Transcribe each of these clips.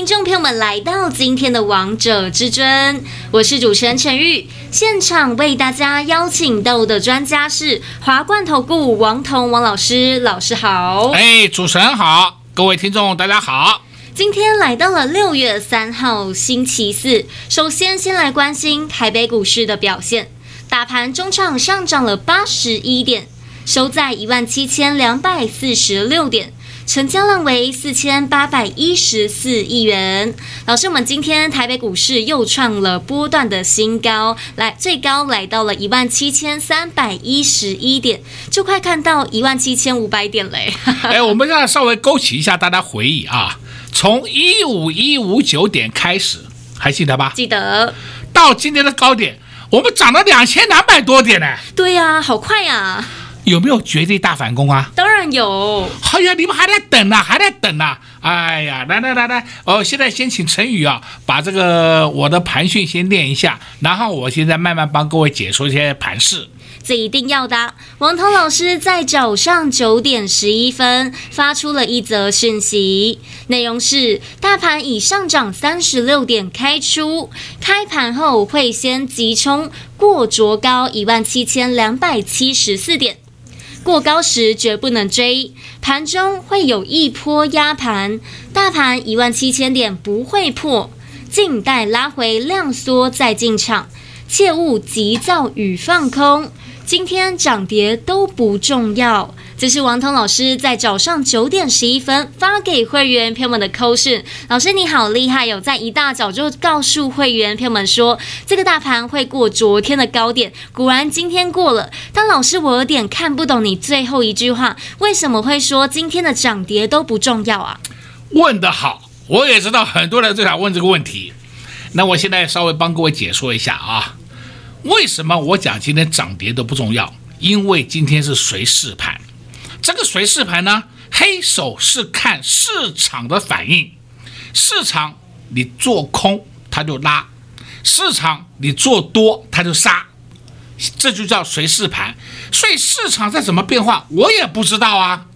听众朋友们来到今天的《王者至尊》，我是主持人陈玉。现场为大家邀请到的专家是华冠投顾王彤王老师，老师好。哎，主持人好，各位听众大家好。今天来到了六月三号星期四，首先先来关心台北股市的表现。大盘中场上涨了八十一点，收在一万七千两百四十六点，成交量为四千八百一十四亿元。老师，我们今天台北股市又创了波段的新高，来最高来到了一万七千三百一十一点，就快看到一万七千五百点嘞。哎，我们要稍微勾起一下大家回忆啊。从一五一五九点开始，还记得吧？记得。到今天的高点，我们涨了两千两百多点呢。对呀、啊，好快呀、啊！有没有绝地大反攻啊？当然有。哎呀，你们还在等呢、啊，还在等呢、啊。哎呀，来来来来，哦，现在先请陈宇啊，把这个我的盘讯先念一下，然后我现在慢慢帮各位解说一些盘势。这一定要的。王涛老师在早上九点十一分发出了一则讯息，内容是：大盘已上涨三十六点开出，开盘后会先急冲过卓高一万七千两百七十四点，过高时绝不能追，盘中会有一波压盘，大盘一万七千点不会破，静待拉回量缩再进场，切勿急躁与放空。今天涨跌都不重要，这是王彤老师在早上九点十一分发给会员朋友们的扣讯。老师你好厉害哟，在一大早就告诉会员朋友们说，这个大盘会过昨天的高点，果然今天过了。但老师我有点看不懂你最后一句话，为什么会说今天的涨跌都不重要啊？问得好，我也知道很多人最想问这个问题，那我现在稍微帮各位解说一下啊。为什么我讲今天涨跌都不重要？因为今天是随势盘。这个随势盘呢，黑手是看市场的反应。市场你做空，它就拉；市场你做多，它就杀。这就叫随势盘。所以市场在怎么变化，我也不知道啊。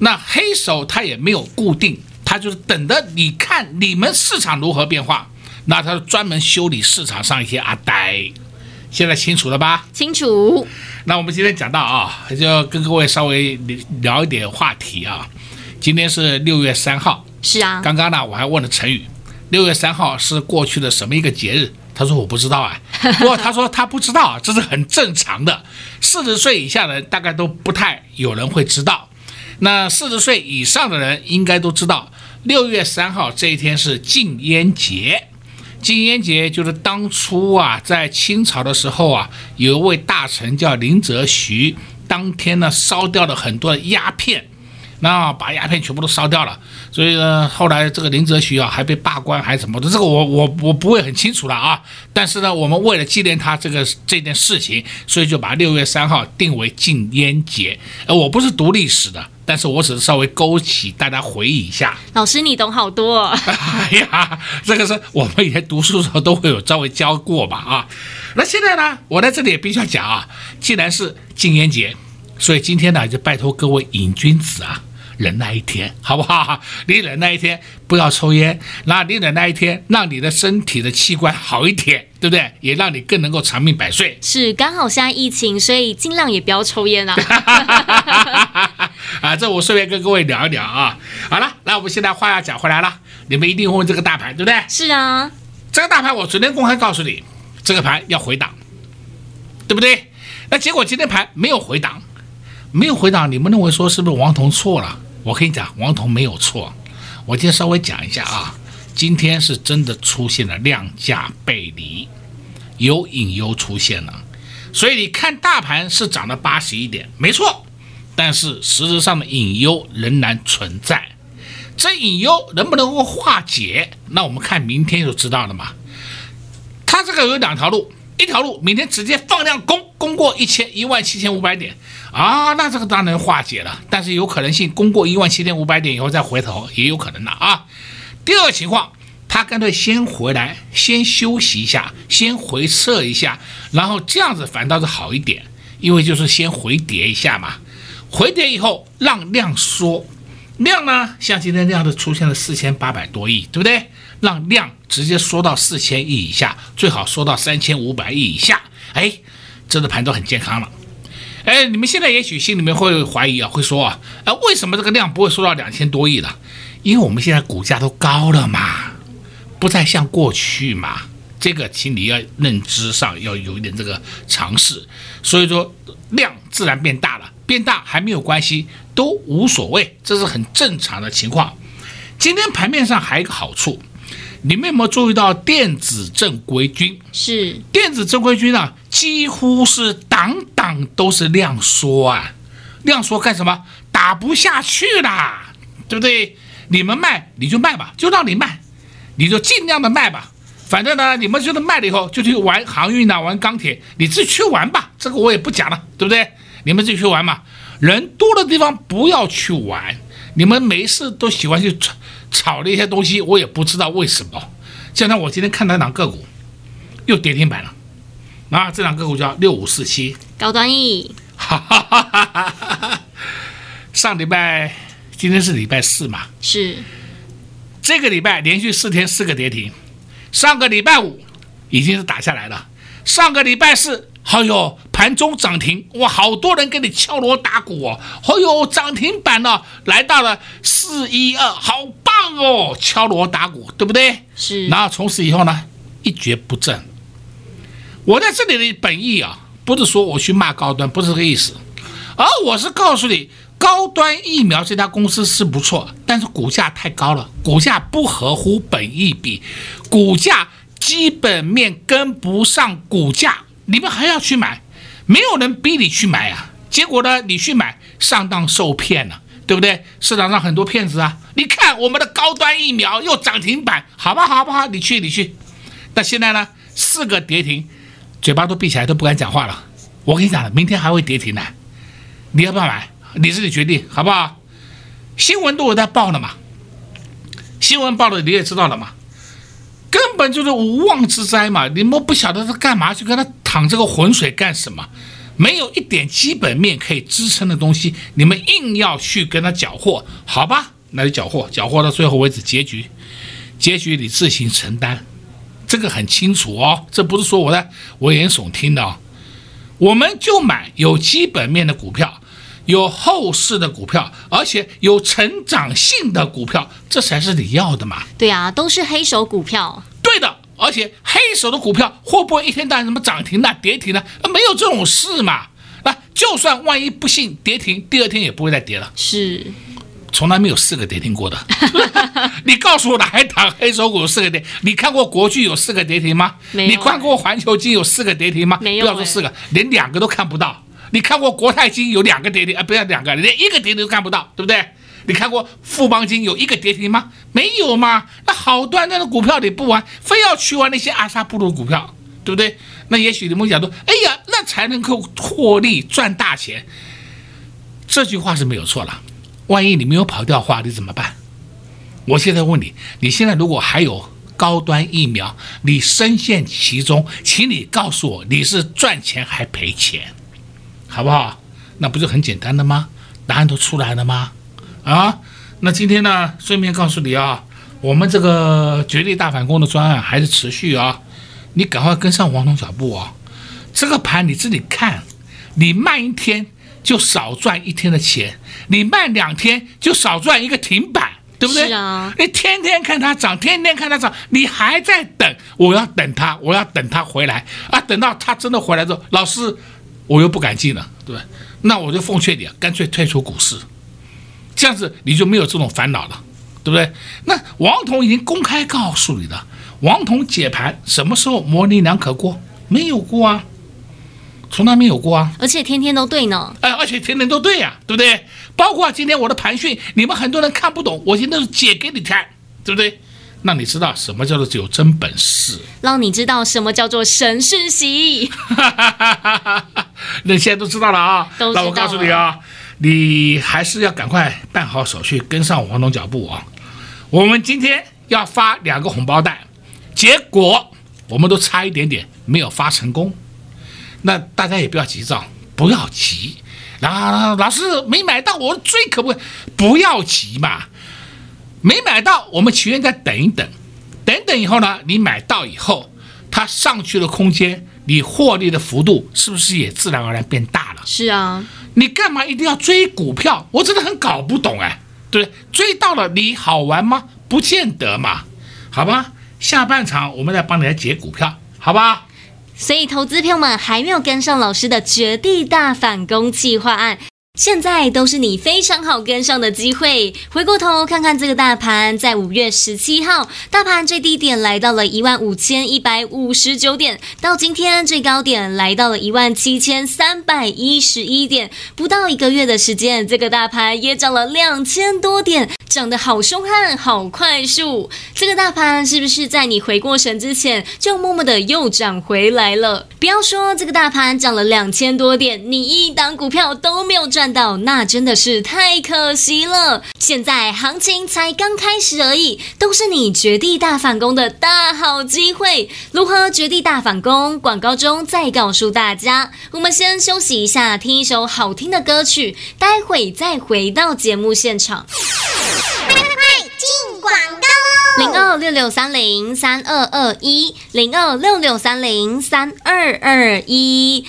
那黑手他也没有固定，他就是等着你看你们市场如何变化。那他专门修理市场上一些阿呆。现在清楚了吧？清楚。那我们今天讲到啊，就跟各位稍微聊一点话题啊。今天是六月三号。是啊。刚刚呢，我还问了陈宇，六月三号是过去的什么一个节日？他说我不知道啊。不过他说他不知道，这是很正常的。四十岁以下的人大概都不太有人会知道。那四十岁以上的人应该都知道，六月三号这一天是禁烟节。禁烟节就是当初啊，在清朝的时候啊，有一位大臣叫林则徐，当天呢烧掉了很多鸦片，那把鸦片全部都烧掉了。所以呢，后来这个林则徐啊还被罢官还是什么的，这个我我我不会很清楚了啊。但是呢，我们为了纪念他这个这件事情，所以就把六月三号定为禁烟节。呃，我不是读历史的。但是我只是稍微勾起大家回忆一下。老师，你懂好多哦。哎呀，这个是我们以前读书的时候都会有稍微教过吧啊。那现在呢，我在这里也必须要讲啊，既然是禁烟节，所以今天呢就拜托各位瘾君子啊。忍耐一天，好不好？你忍耐一天，不要抽烟。那你忍耐一天，让你的身体的器官好一点，对不对？也让你更能够长命百岁。是，刚好现在疫情，所以尽量也不要抽烟啊。啊，这我顺便跟各位聊一聊啊。好了，那我们现在话要讲回来了，你们一定会问这个大盘，对不对？是啊，这个大盘我昨天公开告诉你，这个盘要回档，对不对？那结果今天盘没有回档，没有回档，你们认为说是不是王彤错了？我跟你讲，王彤没有错。我今天稍微讲一下啊，今天是真的出现了量价背离，有隐忧出现了。所以你看大盘是涨了八十一点，没错。但是实质上的隐忧仍然存在。这隐忧能不能够化解？那我们看明天就知道了嘛。它这个有两条路，一条路，明天直接放量攻，攻过一千一万七千五百点啊，那这个当然化解了，但是有可能性攻过一万七千五百点以后再回头也有可能的啊。第二个情况，他干脆先回来，先休息一下，先回撤一下，然后这样子反倒是好一点，因为就是先回跌一下嘛，回跌以后让量缩。量呢，像今天这样的出现了四千八百多亿，对不对？让量直接缩到四千亿以下，最好缩到三千五百亿以下。哎，这个盘都很健康了。哎，你们现在也许心里面会怀疑啊，会说啊，哎，为什么这个量不会缩到两千多亿了？因为我们现在股价都高了嘛，不再像过去嘛。这个，请你要认知上要有一点这个常识。所以说，量自然变大了。变大还没有关系，都无所谓，这是很正常的情况。今天盘面上还有一个好处，你们有没有注意到电子正规军？是电子正规军啊，几乎是档档都是量缩啊，量缩干什么？打不下去啦，对不对？你们卖你就卖吧，就让你卖，你就尽量的卖吧。反正呢，你们觉得卖了以后就去玩航运啊，玩钢铁，你自己去玩吧，这个我也不讲了，对不对？你们自己去玩嘛，人多的地方不要去玩。你们没事都喜欢去炒炒那些东西，我也不知道为什么。就像我今天看到一档个股又跌停板了，啊，这档个股叫六五四七，高端 E。哈哈哈哈哈！上礼拜，今天是礼拜四嘛？是。这个礼拜连续四天四个跌停，上个礼拜五已经是打下来了，上个礼拜四。哎呦，盘中涨停哇，好多人给你敲锣打鼓哦。哎呦，涨停板呢，来到了四一二，好棒哦，敲锣打鼓，对不对？是。然后从此以后呢，一蹶不振。我在这里的本意啊，不是说我去骂高端，不是这个意思，而我是告诉你，高端疫苗这家公司是不错，但是股价太高了，股价不合乎本意比，股价基本面跟不上股价。你们还要去买，没有人逼你去买啊。结果呢，你去买上当受骗了，对不对？市场上很多骗子啊。你看我们的高端疫苗又涨停板，好吧，好不好？你去，你去。那现在呢，四个跌停，嘴巴都闭起来，都不敢讲话了。我跟你讲了，明天还会跌停的。你要不要买？你自己决定，好不好？新闻都有在报了嘛，新闻报了你也知道了嘛。根本就是无妄之灾嘛！你们不晓得他干嘛去跟他淌这个浑水干什么？没有一点基本面可以支撑的东西，你们硬要去跟他搅和，好吧？那就搅和，搅和到最后为止，结局，结局你自行承担。这个很清楚哦，这不是说我在危言耸听的哦。我们就买有基本面的股票，有后市的股票，而且有成长性的股票，这才是你要的嘛。对啊，都是黑手股票。对的，而且黑手的股票会不会一天到晚什么涨停呢、跌停了？没有这种事嘛。那就算万一不幸跌停，第二天也不会再跌了。是，从来没有四个跌停过的。你告诉我哪一档黑手股有四个跌？你看过国巨有四个跌停吗？没有。你看过环球金有四个跌停吗？没有。不要说四个，连两个都看不到。你看过国泰金有两个跌停啊？不要两个，连一个跌停都看不到，对不对？你看过富邦金有一个跌停吗？没有吗？那好端端的股票你不玩，非要去玩那些阿萨布鲁股票，对不对？那也许你们讲说，哎呀，那才能够获利赚大钱。这句话是没有错了。万一你没有跑掉的话，你怎么办？我现在问你，你现在如果还有高端疫苗，你深陷其中，请你告诉我，你是赚钱还赔钱，好不好？那不就很简单的吗？答案都出来了吗？啊，那今天呢，顺便告诉你啊，我们这个绝地大反攻的专案还是持续啊，你赶快跟上王总脚步啊。这个盘你自己看，你慢一天就少赚一天的钱，你慢两天就少赚一个停板，对不对？是啊。你天天看它涨，天天看它涨，你还在等，我要等它，我要等它回来啊，等到它真的回来之后，老师我又不敢进了，对吧？那我就奉劝你啊，干脆退出股市。这样子你就没有这种烦恼了，对不对？那王彤已经公开告诉你了，王彤解盘什么时候模棱两可过？没有过啊，从来没有过啊，而且天天都对呢。哎，而且天天都对呀、啊，对不对？包括今天我的盘讯，你们很多人看不懂，我现在是解给你看，对不对？让你知道什么叫做有真本事，让你知道什么叫做神讯息。那你现在都知道了啊？都知道了。那我告诉你啊，你还是要赶快办好手续，跟上王彤脚步啊。我们今天要发两个红包袋，结果我们都差一点点没有发成功。那大家也不要急躁，不要急。然后老师没买到，我追可不可以？不要急嘛。没买到，我们情愿再等一等，等等以后呢，你买到以后，它上去的空间，你获利的幅度是不是也自然而然变大了？是啊，你干嘛一定要追股票？我真的很搞不懂哎，对？追到了你好玩吗？不见得嘛，好吧？下半场我们再帮你来解股票，好吧？所以投资朋友们还没有跟上老师的绝地大反攻计划案。现在都是你非常好跟上的机会。回过头看看这个大盘，在五月十七号，大盘最低点来到了一万五千一百五十九点，到今天最高点来到了一万七千三百一十一点，不到一个月的时间，这个大盘也涨了两千多点，涨得好凶悍，好快速。这个大盘是不是在你回过神之前，就默默的又涨回来了？不要说这个大盘涨了两千多点，你一档股票都没有赚。看到那真的是太可惜了。现在行情才刚开始而已，都是你绝地大反攻的大好机会。如何绝地大反攻？广告中再告诉大家。我们先休息一下，听一首好听的歌曲，待会再回到节目现场。进广告喽！零二六六三零三二二一，零二六六三零三二二一。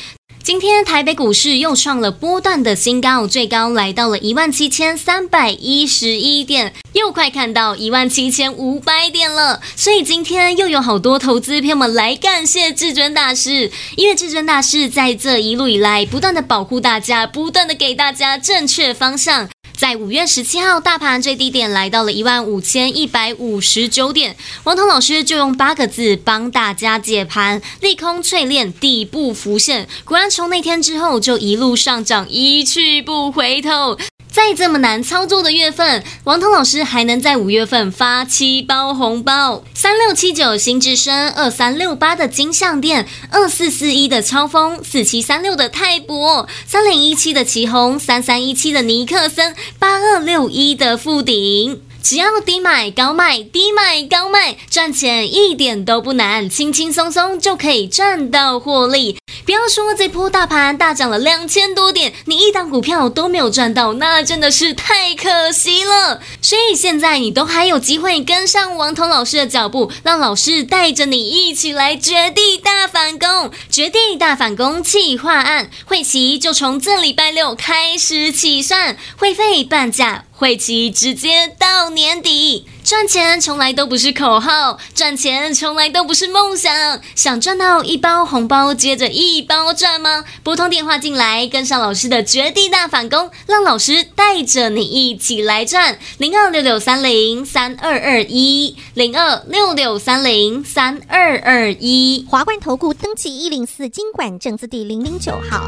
今天台北股市又创了波段的新高，最高来到了一万七千三百一十一点，又快看到一万七千五百点了。所以今天又有好多投资朋友们来感谢至尊大师，因为至尊大师在这一路以来不断的保护大家，不断的给大家正确方向。在五月十七号，大盘最低点来到了一万五千一百五十九点，王彤老师就用八个字帮大家解盘：利空淬炼，底部浮现。果然，从那天之后就一路上涨，一去不回头。在这么难操作的月份，王彤老师还能在五月份发七包红包：三六七九新智深，二三六八的金项店，二四四一的超峰，四七三六的泰博，三零一七的奇鋐，三三一七的尼克森，八二六一的富鼎。只要低买高卖，低买高卖，赚钱一点都不难，轻轻松松就可以赚到获利。不要说这波大盘大涨了两千多点，你一档股票都没有赚到，那真的是太可惜了。所以现在你都还有机会跟上王彤老师的脚步，让老师带着你一起来绝地大反攻，绝地大反攻企划案，会期就从这礼拜六开始起算，会费半价。会期直接到年底，赚钱从来都不是口号，赚钱从来都不是梦想。想赚到一包红包接着一包赚吗？拨通电话进来，跟上老师的绝地大反攻，让老师带着你一起来赚。零二六六三零三二二一，零二六六三零三二二一。华冠投顾登记一零四金管证字第零零九号。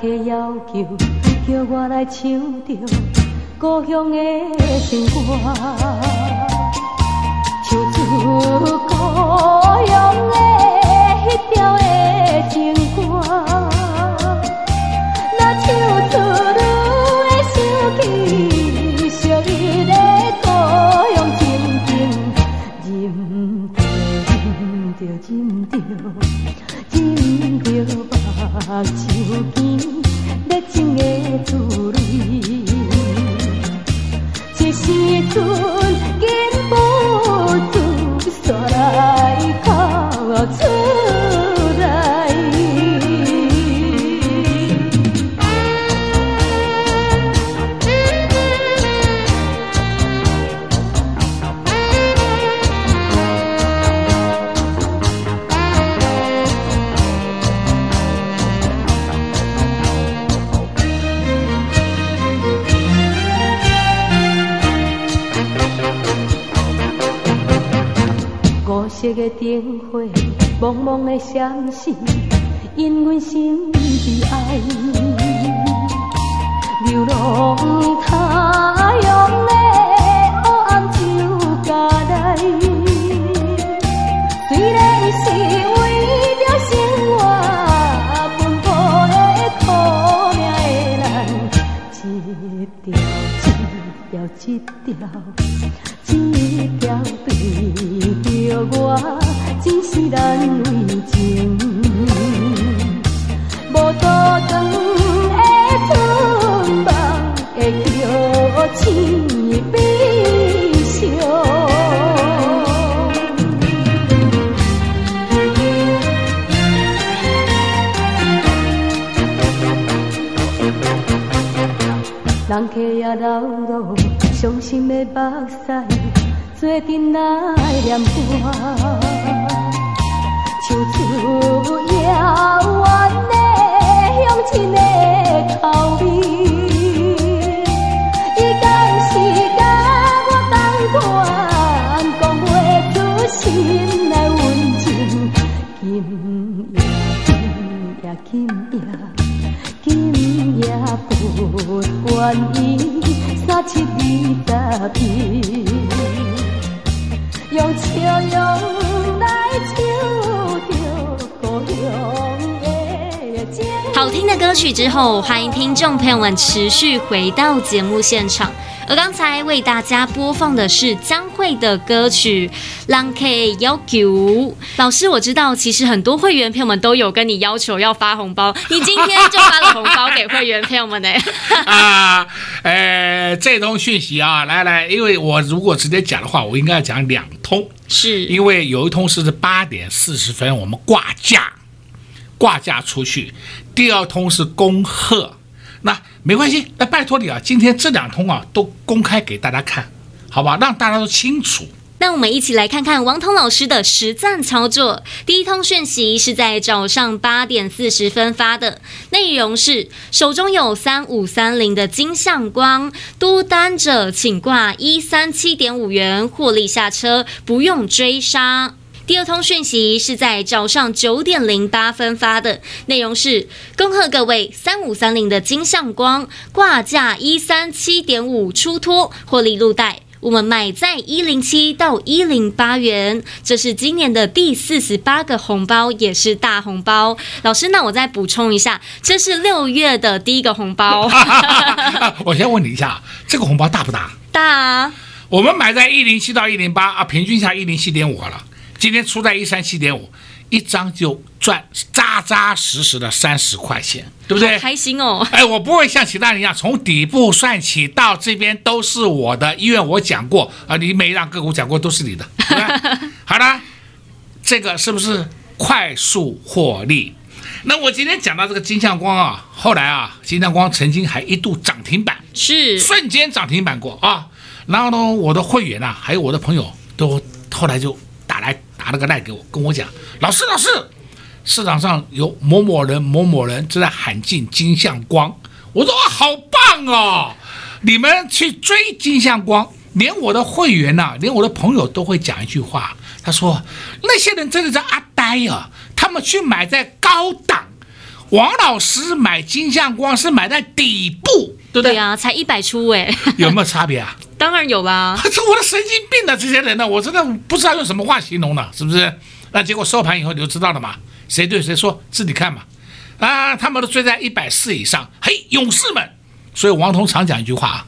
客要求，叫我来唱着故乡的情歌，唱出故茫茫的闪烁，因阮心悲哀。流浪他乡的黑暗就加来，虽然是为了生活奔波的苦命的人，一条一条一条，只是难为情，无多长的春梦会叫痴悲伤。人客也流落，伤心的目屎，做阵来念歌，三七二十一，用笑容好听的歌曲之后，欢迎听众朋友们持续回到节目现场。而刚才为大家播放的是江蕙的歌曲《人客要求》。老师，我知道其实很多会员朋友们都有跟你要求要发红包，你今天就发了红包给会员朋友们呢？啊，呃，这通讯息啊，来来，因为我如果直接讲的话，我应该要讲两通，是因为有一通是八点四十分我们挂架挂架出去，第二通是恭贺。那没关系，那拜托你啊，今天这两通啊都公开给大家看，好吧，让大家都清楚。那我们一起来看看王彤老师的实战操作。第一通讯息是在早上八点四十分发的，内容是手中有三五三零的金相光，多单者请挂一三七点五元获利下车，不用追杀。第二通讯息是在早上九点零八分发的，内容是恭贺各位三五三零的金相光挂价一三七点五出脱获利入袋，我们买在一零七到一零八元，这是今年的第四十八个红包，也是大红包。老师，那我再补充一下，这是六月的第一个红包。我先问你一下，这个红包大不大？大啊！我们买在一零七到一零八啊，平均下一零七点五了。今天出在一三七点五，一张就赚扎扎实实的三十块钱，对不对？开心哦！哎，我不会像其他人一样从底部算起到这边都是我的，因为我讲过啊，你每一档个股讲过都是你的。对 好的，这个是不是快速获利？那我今天讲到这个金相光啊，后来啊，金相光曾经还一度涨停板，是瞬间涨停板过啊。然后呢，我的会员啊，还有我的朋友都后来就来。打了个赖给我，跟我讲，老师老师，市场上有某某人某某人正在喊进金像光。我说好棒哦，你们去追金像光，连我的会员呐、连我的朋友都会讲一句话，他说那些人真的是阿呆啊，他们去买在高档，王老师买金相光是买在底部，对不对？对啊，才一百出哎，有没有差别啊？当然有啦！这我的神经病的这些人呢，我真的不知道用什么话形容了，是不是？那结果收盘以后你就知道了嘛，谁对谁说自己看嘛。啊，他们都追在一百四以上，嘿，勇士们！所以王彤常讲一句话啊：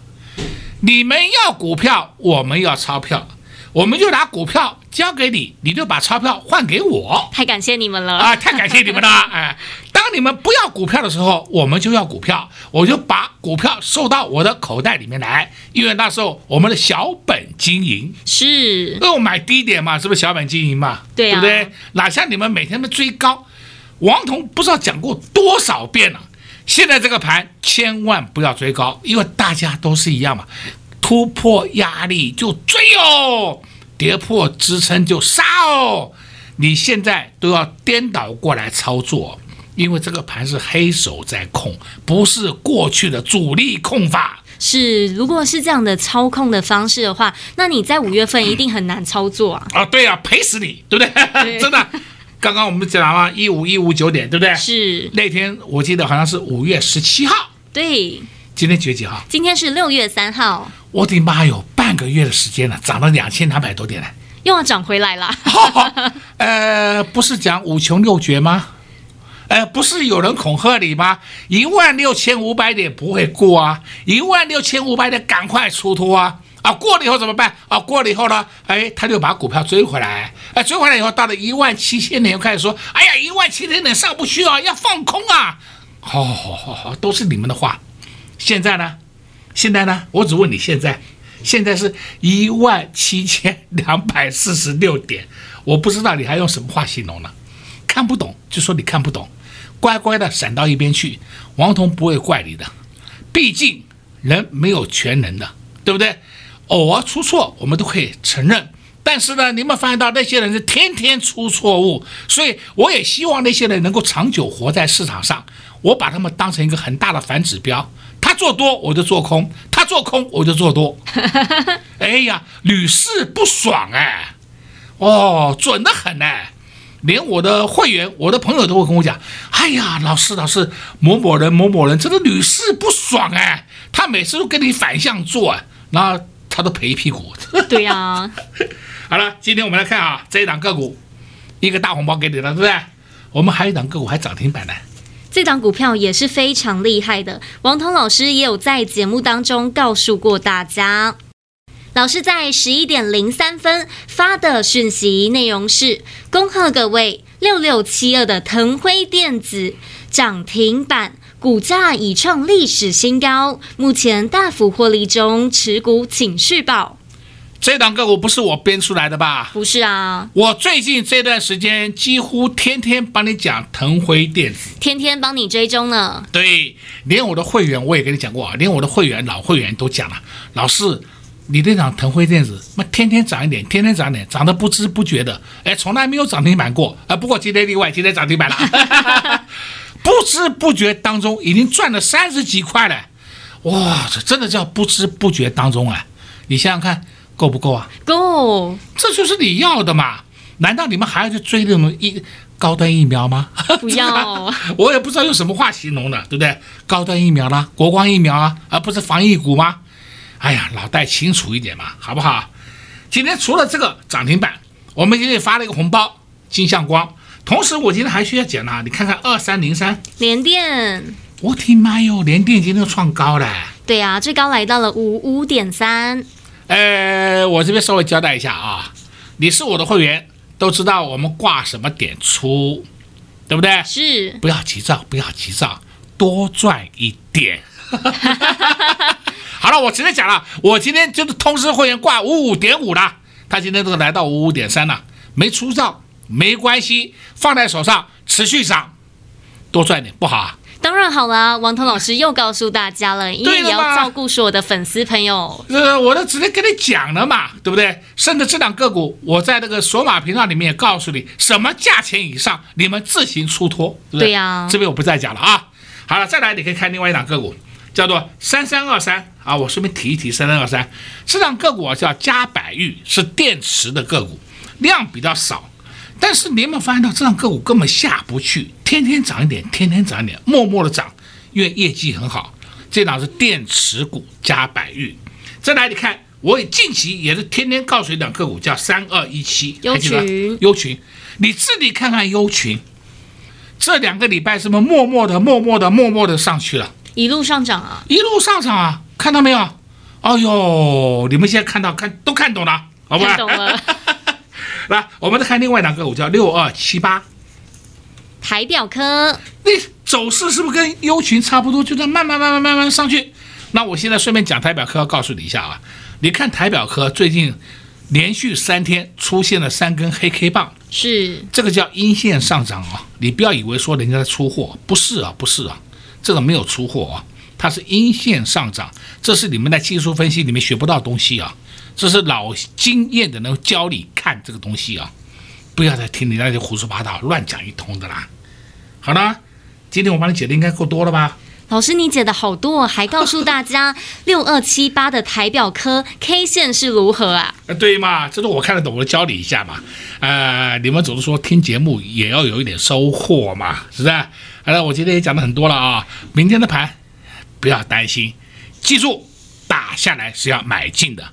你们要股票，我们要钞票，我们就拿股票交给你，你就把钞票换给我。太感谢你们了啊！太感谢你们了！哎，当你们不要股票的时候，我们就要股票，我就把股票收到我的口袋里面来，因为那时候我们的小本经营是，那我买低点嘛，是不是小本经营嘛？对啊，对不对？哪像你们每天都追高，王彤不知道讲过多少遍了。现在这个盘千万不要追高，因为大家都是一样嘛，突破压力就追哦。跌破支撑就杀哦！你现在都要颠倒过来操作，因为这个盘是黑手在控，不是过去的主力控法。是，如果是这样的操控的方式的话，那你在五月份一定很难操作啊。啊，对啊，赔死你，对不对？对 真的，刚刚我们讲了，一五一五九点，对不对？是那天我记得好像是五月十七号，对，今天几月几号？今天是六月三号，我的妈哟，半个月的时间了，涨了两千两百多点了。又要涨回来了。呃，不是讲五穷六绝吗？呃，不是有人恐吓你吗？一万六千五百点不会过啊！一万六千五百点赶快出脱啊！啊，过了以后怎么办？啊，过了以后呢？哎，他就把股票追回来。哎，追回来以后到了一万七千点，又开始说：哎呀，一万七千点上不去啊，要放空啊！好好好好，都是你们的话。现在呢？现在呢？我只问你现在。现在是一万七千两百四十六点，我不知道你还用什么话形容呢？看不懂就说你看不懂，乖乖的闪到一边去。王彤不会怪你的，毕竟人没有全能的，对不对？偶尔出错我们都可以承认，但是呢，你们发现到那些人是天天出错误，所以我也希望那些人能够长久活在市场上，我把他们当成一个很大的反指标。他做多我就做空，他做空我就做多。哎呀，屡试不爽哎！哦，准的很哎！连我的会员、我的朋友都会跟我讲：“哎呀，老师，老师，某某人、某某人真的屡试不爽哎！他每次都跟你反向做，然后他都赔一屁股。”对呀、啊。好了，今天我们来看啊，这一档个股，一个大红包给你了，对不对？我们还有一档个股还涨停板呢。这档股票也是非常厉害的，王彤老师也有在节目当中告诉过大家。老师在十一点零三分发的讯息内容是：恭贺各位六六七二的腾辉电子涨停板，股价已创历史新高，目前大幅获利中，持股请续报。这档个股不是我编出来的吧？不是啊，我最近这段时间几乎天天帮你讲腾辉电子，天天帮你追踪呢。对，连我的会员我也跟你讲过啊，连我的会员老会员都讲了，老师，你这档腾辉电子，那天天涨一点，天天涨一点，涨得不知不觉的，哎，从来没有涨停板过啊。不过今天例外，今天涨停板了，不知不觉当中已经赚了三十几块了，哇，这真的叫不知不觉当中啊！你想想看。够不够啊？够，这就是你要的嘛？难道你们还要去追那种一高端疫苗吗？不要，我也不知道用什么话形容的，对不对？高端疫苗啦，国光疫苗啊，而不是防疫股吗？哎呀，脑袋清楚一点嘛，好不好？今天除了这个涨停板，我们今天发了一个红包，金相光。同时，我今天还需要讲呢，你看看二三零三联电，我的妈哟，联电今天创高了。对呀、啊，最高来到了五五点三。呃，我这边稍微交代一下啊，你是我的会员，都知道我们挂什么点出，对不对？是。不要急躁，不要急躁，多赚一点。好了，我直接讲了，我今天就是通知会员挂五五点五了，他今天都来到五五点三了，没出账没关系，放在手上持续涨，多赚点不好啊。当然好了，王彤老师又告诉大家了，因为也要照顾所有的粉丝朋友。呃，我都直接跟你讲了嘛，对不对？甚至这两个股，我在那个索马频道里面也告诉你，什么价钱以上，你们自行出脱，对不对？对呀、啊，这边我不再讲了啊。好了，再来你可以看另外一档个股，叫做三三二三啊。我顺便提一提三三二三，这档个股叫嘉百玉，是电池的个股，量比较少。但是你有没有发现到这档个股根本下不去，天天涨一点，天天涨一点，默默的涨，因为业绩很好。这档是电池股加百裕。再来你看，我也近期也是天天告诉你档个股叫三二一七，优群，优群，你自己看看优群，这两个礼拜是不是默默的、默默的、默默的上去了？一路上涨啊，一路上涨啊，看到没有？哎呦，你们现在看到看都看懂了，好不好？看懂了。来，我们再看另外两个股，叫六二七八，台表科。那走势是不是跟优群差不多？就这样慢慢慢慢慢慢上去。那我现在顺便讲台表科，要告诉你一下啊。你看台表科最近连续三天出现了三根黑 K 棒，是这个叫阴线上涨啊。你不要以为说人家在出货，不是啊，不是啊，这个没有出货啊，它是阴线上涨。这是你们在技术分析里面学不到东西啊。这是老经验的能教你看这个东西啊，不要再听你那些胡说八道、乱讲一通的啦。好了，今天我帮你解的应该够多了吧？老师，你解的好多，还告诉大家 六二七八的台表科 K 线是如何啊？呃，对嘛，这是我看得懂，我教你一下嘛。呃，你们总是说听节目也要有一点收获嘛，是不是？好了，我今天也讲了很多了啊。明天的盘不要担心，记住打下来是要买进的。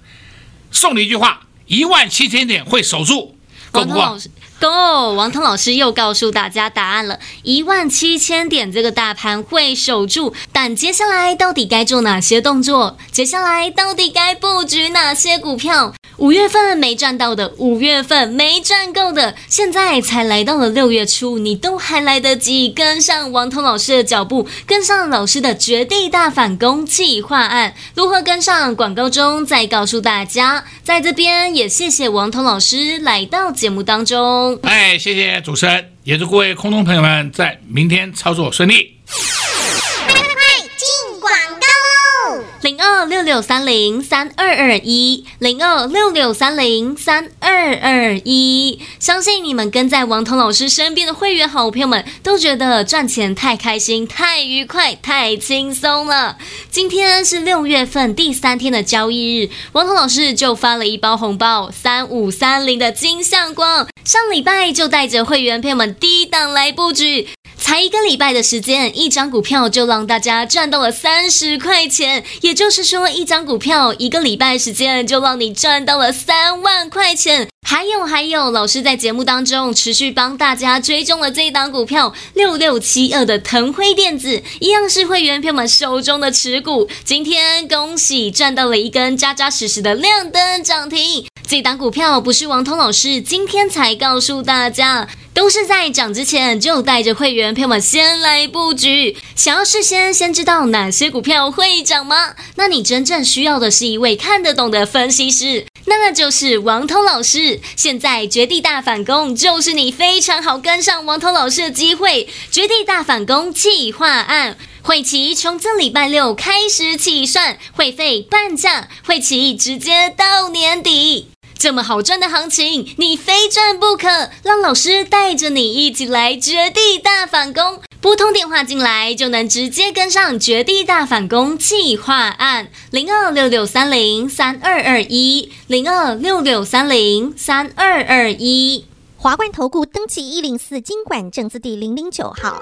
送你一句话：一万七千点会守住，够不够？Go！王彤老师又告诉大家答案了，一万七千点这个大盘会守住，但接下来到底该做哪些动作？接下来到底该布局哪些股票？五月份没赚到的，五月份没赚够的，现在才来到了六月初，你都还来得及跟上王彤老师的脚步，跟上老师的绝地大反攻计划案。如何跟上？广告中再告诉大家。在这边也谢谢王彤老师来到节目当中。哎，谢谢主持人，也祝各位空中朋友们在明天操作顺利。零二六六三零三二二一，零二六六三零三二二一，相信你们跟在王彤老师身边的会员好朋友们都觉得赚钱太开心、太愉快、太轻松了。今天是六月份第三天的交易日，王彤老师就发了一包红包，三五三零的金相光，上礼拜就带着会员朋友们低档来布局。才一个礼拜的时间，一张股票就让大家赚到了三十块钱，也就是说，一张股票一个礼拜时间就让你赚到了三万块钱。还有还有，老师在节目当中持续帮大家追踪了这一档股票六六七二的腾辉电子，一样是会员朋友们手中的持股。今天恭喜赚到了一根扎扎实实的亮灯涨停。这档股票不是王通老师今天才告诉大家。都是在涨之前就带着会员朋友们先来布局，想要事先先知道哪些股票会涨吗？那你真正需要的是一位看得懂的分析师，那就是王通老师。现在绝地大反攻就是你非常好跟上王通老师的机会，绝地大反攻计划案，会期从这礼拜六开始起算，会费半价，会期直接到年底。这么好赚的行情，你非赚不可！让老师带着你一起来绝地大反攻，拨通电话进来就能直接跟上绝地大反攻计划案，零二六六三零三二二一，零二六六三零三二二一，华冠投顾登记一零四金管证字第零零九号。